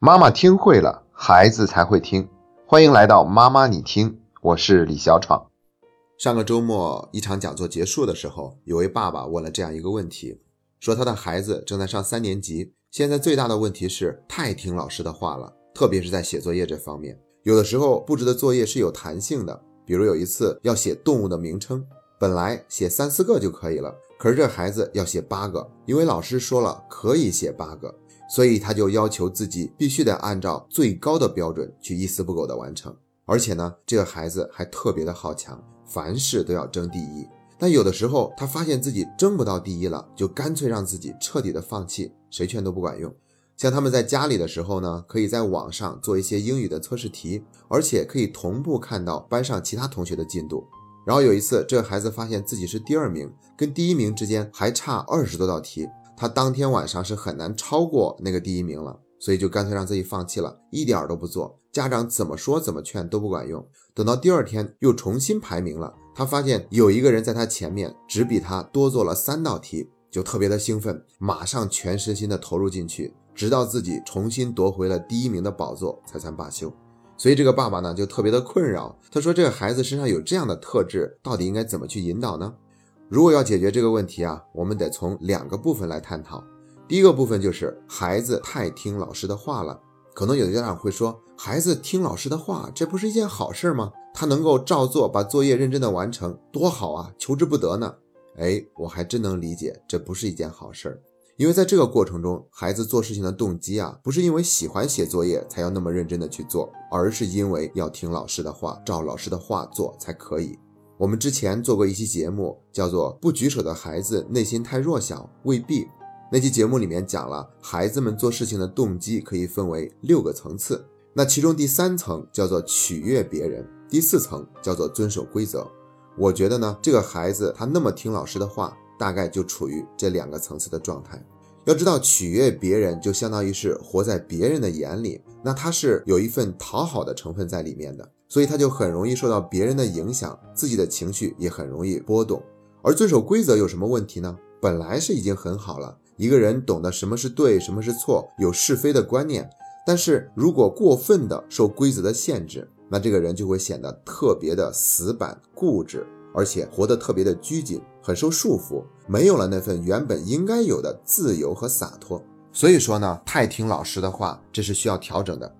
妈妈听会了，孩子才会听。欢迎来到妈妈你听，我是李小闯。上个周末一场讲座结束的时候，有位爸爸问了这样一个问题，说他的孩子正在上三年级，现在最大的问题是太听老师的话了，特别是在写作业这方面。有的时候布置的作业是有弹性的，比如有一次要写动物的名称，本来写三四个就可以了，可是这孩子要写八个，因为老师说了可以写八个。所以他就要求自己必须得按照最高的标准去一丝不苟的完成，而且呢，这个孩子还特别的好强，凡事都要争第一。但有的时候他发现自己争不到第一了，就干脆让自己彻底的放弃，谁劝都不管用。像他们在家里的时候呢，可以在网上做一些英语的测试题，而且可以同步看到班上其他同学的进度。然后有一次，这个孩子发现自己是第二名，跟第一名之间还差二十多道题。他当天晚上是很难超过那个第一名了，所以就干脆让自己放弃了，一点都不做。家长怎么说怎么劝都不管用。等到第二天又重新排名了，他发现有一个人在他前面，只比他多做了三道题，就特别的兴奋，马上全身心的投入进去，直到自己重新夺回了第一名的宝座才算罢休。所以这个爸爸呢就特别的困扰，他说这个孩子身上有这样的特质，到底应该怎么去引导呢？如果要解决这个问题啊，我们得从两个部分来探讨。第一个部分就是孩子太听老师的话了。可能有的家长会说，孩子听老师的话，这不是一件好事吗？他能够照做，把作业认真的完成，多好啊，求之不得呢。哎，我还真能理解，这不是一件好事儿。因为在这个过程中，孩子做事情的动机啊，不是因为喜欢写作业才要那么认真的去做，而是因为要听老师的话，照老师的话做才可以。我们之前做过一期节目，叫做“不举手的孩子内心太弱小，未必”。那期节目里面讲了，孩子们做事情的动机可以分为六个层次。那其中第三层叫做取悦别人，第四层叫做遵守规则。我觉得呢，这个孩子他那么听老师的话，大概就处于这两个层次的状态。要知道，取悦别人就相当于是活在别人的眼里，那他是有一份讨好的成分在里面的。所以他就很容易受到别人的影响，自己的情绪也很容易波动。而遵守规则有什么问题呢？本来是已经很好了，一个人懂得什么是对，什么是错，有是非的观念。但是如果过分的受规则的限制，那这个人就会显得特别的死板固执，而且活得特别的拘谨，很受束缚，没有了那份原本应该有的自由和洒脱。所以说呢，太听老师的话，这是需要调整的。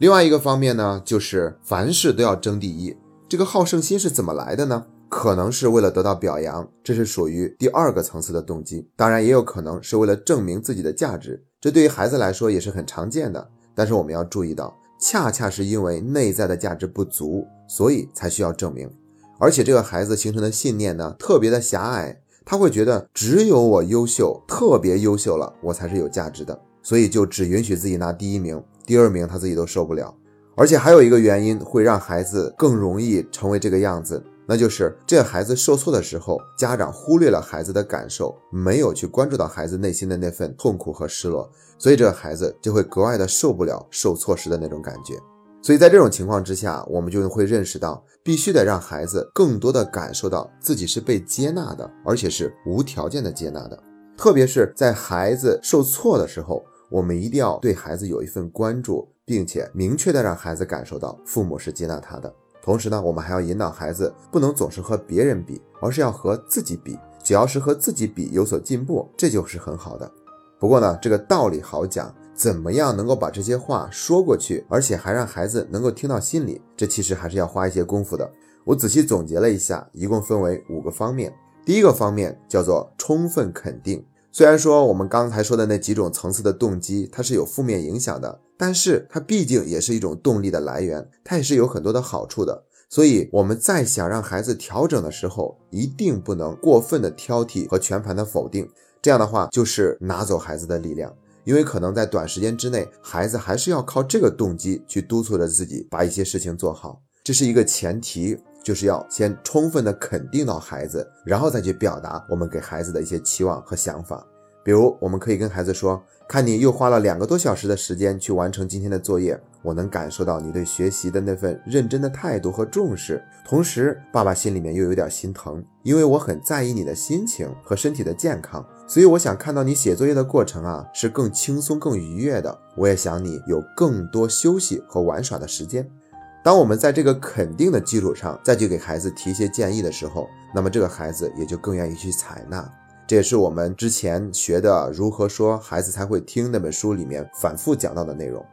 另外一个方面呢，就是凡事都要争第一，这个好胜心是怎么来的呢？可能是为了得到表扬，这是属于第二个层次的动机。当然，也有可能是为了证明自己的价值，这对于孩子来说也是很常见的。但是我们要注意到，恰恰是因为内在的价值不足，所以才需要证明。而且这个孩子形成的信念呢，特别的狭隘，他会觉得只有我优秀，特别优秀了，我才是有价值的，所以就只允许自己拿第一名。第二名他自己都受不了，而且还有一个原因会让孩子更容易成为这个样子，那就是这孩子受挫的时候，家长忽略了孩子的感受，没有去关注到孩子内心的那份痛苦和失落，所以这个孩子就会格外的受不了受挫时的那种感觉。所以在这种情况之下，我们就会认识到，必须得让孩子更多的感受到自己是被接纳的，而且是无条件的接纳的，特别是在孩子受挫的时候。我们一定要对孩子有一份关注，并且明确的让孩子感受到父母是接纳他的。同时呢，我们还要引导孩子不能总是和别人比，而是要和自己比。只要是和自己比有所进步，这就是很好的。不过呢，这个道理好讲，怎么样能够把这些话说过去，而且还让孩子能够听到心里，这其实还是要花一些功夫的。我仔细总结了一下，一共分为五个方面。第一个方面叫做充分肯定。虽然说我们刚才说的那几种层次的动机，它是有负面影响的，但是它毕竟也是一种动力的来源，它也是有很多的好处的。所以我们在想让孩子调整的时候，一定不能过分的挑剔和全盘的否定，这样的话就是拿走孩子的力量，因为可能在短时间之内，孩子还是要靠这个动机去督促着自己把一些事情做好，这是一个前提。就是要先充分的肯定到孩子，然后再去表达我们给孩子的一些期望和想法。比如，我们可以跟孩子说：“看你又花了两个多小时的时间去完成今天的作业，我能感受到你对学习的那份认真的态度和重视。同时，爸爸心里面又有点心疼，因为我很在意你的心情和身体的健康，所以我想看到你写作业的过程啊，是更轻松、更愉悦的。我也想你有更多休息和玩耍的时间。当我们在这个肯定的基础上再去给孩子提一些建议的时候，那么这个孩子也就更愿意去采纳。这也是我们之前学的《如何说孩子才会听》那本书里面反复讲到的内容。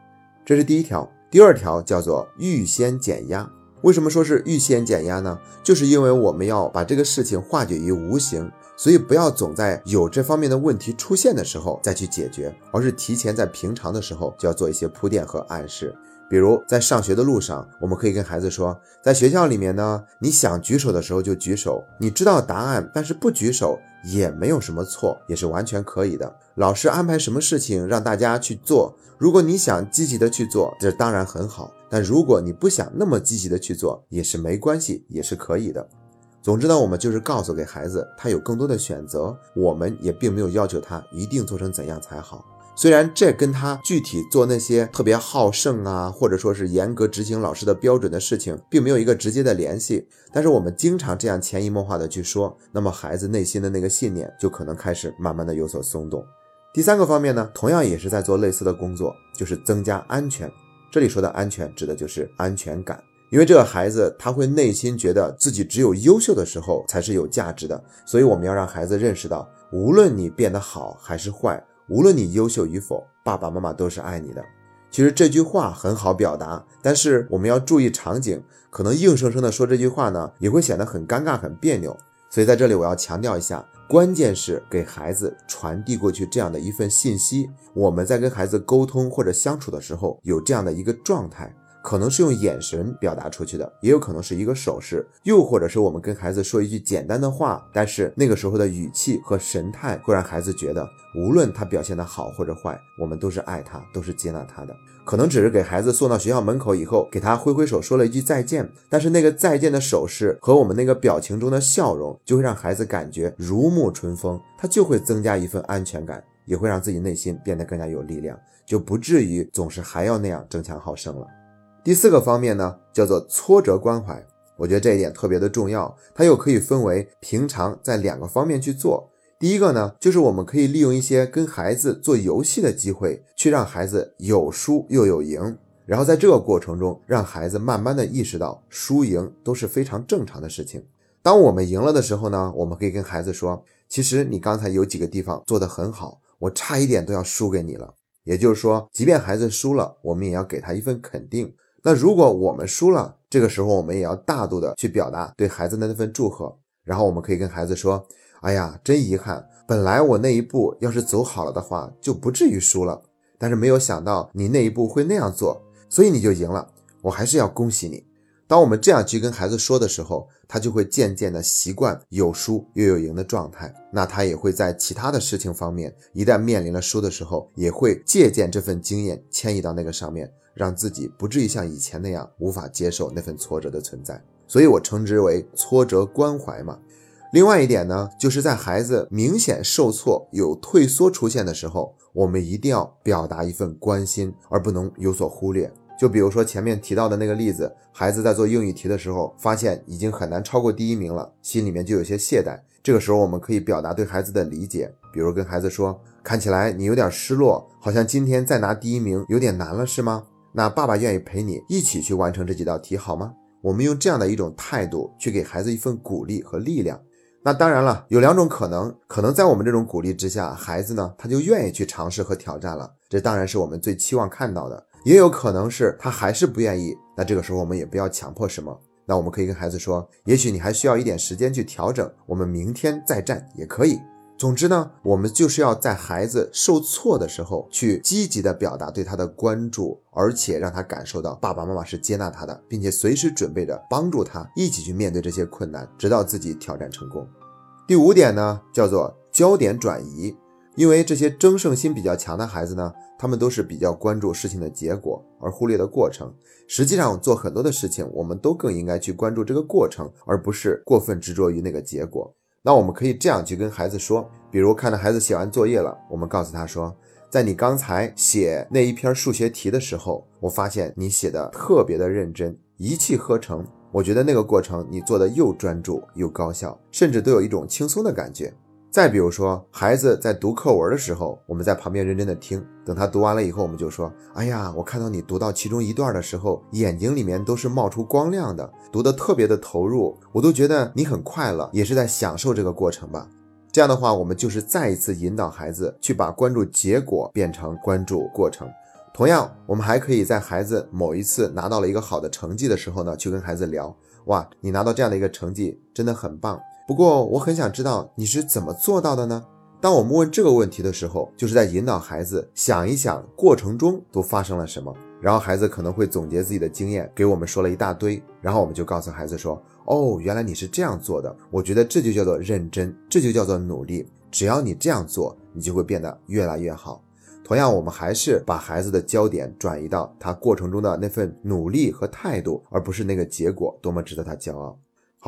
这是第一条。第二条叫做预先减压。为什么说是预先减压呢？就是因为我们要把这个事情化解于无形。所以不要总在有这方面的问题出现的时候再去解决，而是提前在平常的时候就要做一些铺垫和暗示。比如在上学的路上，我们可以跟孩子说，在学校里面呢，你想举手的时候就举手，你知道答案，但是不举手也没有什么错，也是完全可以的。老师安排什么事情让大家去做，如果你想积极的去做，这当然很好；但如果你不想那么积极的去做，也是没关系，也是可以的。总之呢，我们就是告诉给孩子，他有更多的选择，我们也并没有要求他一定做成怎样才好。虽然这跟他具体做那些特别好胜啊，或者说是严格执行老师的标准的事情，并没有一个直接的联系。但是我们经常这样潜移默化的去说，那么孩子内心的那个信念就可能开始慢慢的有所松动。第三个方面呢，同样也是在做类似的工作，就是增加安全。这里说的安全，指的就是安全感。因为这个孩子他会内心觉得自己只有优秀的时候才是有价值的，所以我们要让孩子认识到，无论你变得好还是坏，无论你优秀与否，爸爸妈妈都是爱你的。其实这句话很好表达，但是我们要注意场景，可能硬生生的说这句话呢，也会显得很尴尬、很别扭。所以在这里我要强调一下，关键是给孩子传递过去这样的一份信息，我们在跟孩子沟通或者相处的时候有这样的一个状态。可能是用眼神表达出去的，也有可能是一个手势，又或者是我们跟孩子说一句简单的话，但是那个时候的语气和神态会让孩子觉得，无论他表现的好或者坏，我们都是爱他，都是接纳他的。可能只是给孩子送到学校门口以后，给他挥挥手说了一句再见，但是那个再见的手势和我们那个表情中的笑容，就会让孩子感觉如沐春风，他就会增加一份安全感，也会让自己内心变得更加有力量，就不至于总是还要那样争强好胜了。第四个方面呢，叫做挫折关怀。我觉得这一点特别的重要。它又可以分为平常在两个方面去做。第一个呢，就是我们可以利用一些跟孩子做游戏的机会，去让孩子有输又有赢。然后在这个过程中，让孩子慢慢的意识到输赢都是非常正常的事情。当我们赢了的时候呢，我们可以跟孩子说，其实你刚才有几个地方做得很好，我差一点都要输给你了。也就是说，即便孩子输了，我们也要给他一份肯定。那如果我们输了，这个时候我们也要大度的去表达对孩子的那份祝贺，然后我们可以跟孩子说：“哎呀，真遗憾，本来我那一步要是走好了的话，就不至于输了，但是没有想到你那一步会那样做，所以你就赢了。我还是要恭喜你。”当我们这样去跟孩子说的时候，他就会渐渐的习惯有输又有赢的状态，那他也会在其他的事情方面，一旦面临了输的时候，也会借鉴这份经验，迁移到那个上面。让自己不至于像以前那样无法接受那份挫折的存在，所以我称之为挫折关怀嘛。另外一点呢，就是在孩子明显受挫、有退缩出现的时候，我们一定要表达一份关心，而不能有所忽略。就比如说前面提到的那个例子，孩子在做英语题的时候，发现已经很难超过第一名了，心里面就有些懈怠。这个时候，我们可以表达对孩子的理解，比如跟孩子说：“看起来你有点失落，好像今天再拿第一名有点难了，是吗？”那爸爸愿意陪你一起去完成这几道题，好吗？我们用这样的一种态度去给孩子一份鼓励和力量。那当然了，有两种可能，可能在我们这种鼓励之下，孩子呢他就愿意去尝试和挑战了，这当然是我们最期望看到的。也有可能是他还是不愿意，那这个时候我们也不要强迫什么。那我们可以跟孩子说，也许你还需要一点时间去调整，我们明天再战也可以。总之呢，我们就是要在孩子受挫的时候，去积极的表达对他的关注，而且让他感受到爸爸妈妈是接纳他的，并且随时准备着帮助他一起去面对这些困难，直到自己挑战成功。第五点呢，叫做焦点转移，因为这些争胜心比较强的孩子呢，他们都是比较关注事情的结果，而忽略的过程。实际上，做很多的事情，我们都更应该去关注这个过程，而不是过分执着于那个结果。那我们可以这样去跟孩子说，比如看到孩子写完作业了，我们告诉他说，在你刚才写那一篇数学题的时候，我发现你写的特别的认真，一气呵成。我觉得那个过程你做的又专注又高效，甚至都有一种轻松的感觉。再比如说，孩子在读课文的时候，我们在旁边认真的听，等他读完了以后，我们就说：“哎呀，我看到你读到其中一段的时候，眼睛里面都是冒出光亮的，读得特别的投入，我都觉得你很快乐，也是在享受这个过程吧。”这样的话，我们就是再一次引导孩子去把关注结果变成关注过程。同样，我们还可以在孩子某一次拿到了一个好的成绩的时候呢，去跟孩子聊：“哇，你拿到这样的一个成绩，真的很棒。”不过我很想知道你是怎么做到的呢？当我们问这个问题的时候，就是在引导孩子想一想过程中都发生了什么。然后孩子可能会总结自己的经验，给我们说了一大堆。然后我们就告诉孩子说：“哦，原来你是这样做的。我觉得这就叫做认真，这就叫做努力。只要你这样做，你就会变得越来越好。”同样，我们还是把孩子的焦点转移到他过程中的那份努力和态度，而不是那个结果多么值得他骄傲。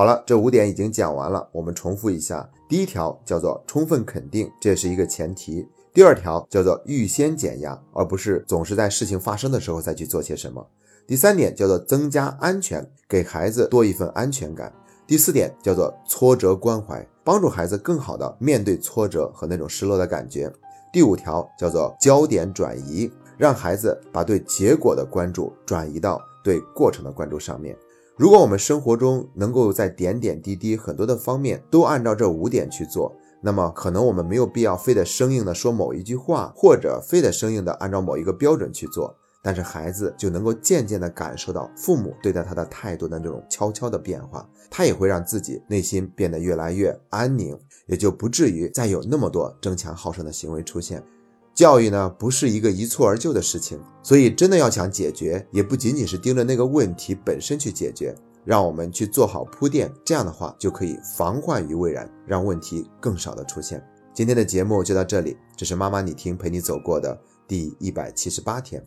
好了，这五点已经讲完了，我们重复一下。第一条叫做充分肯定，这是一个前提。第二条叫做预先减压，而不是总是在事情发生的时候再去做些什么。第三点叫做增加安全，给孩子多一份安全感。第四点叫做挫折关怀，帮助孩子更好的面对挫折和那种失落的感觉。第五条叫做焦点转移，让孩子把对结果的关注转移到对过程的关注上面。如果我们生活中能够在点点滴滴很多的方面都按照这五点去做，那么可能我们没有必要非得生硬的说某一句话，或者非得生硬的按照某一个标准去做，但是孩子就能够渐渐的感受到父母对待他的态度的那种悄悄的变化，他也会让自己内心变得越来越安宁，也就不至于再有那么多争强好胜的行为出现。教育呢不是一个一蹴而就的事情，所以真的要想解决，也不仅仅是盯着那个问题本身去解决，让我们去做好铺垫，这样的话就可以防患于未然，让问题更少的出现。今天的节目就到这里，这是妈妈你听陪你走过的第一百七十八天。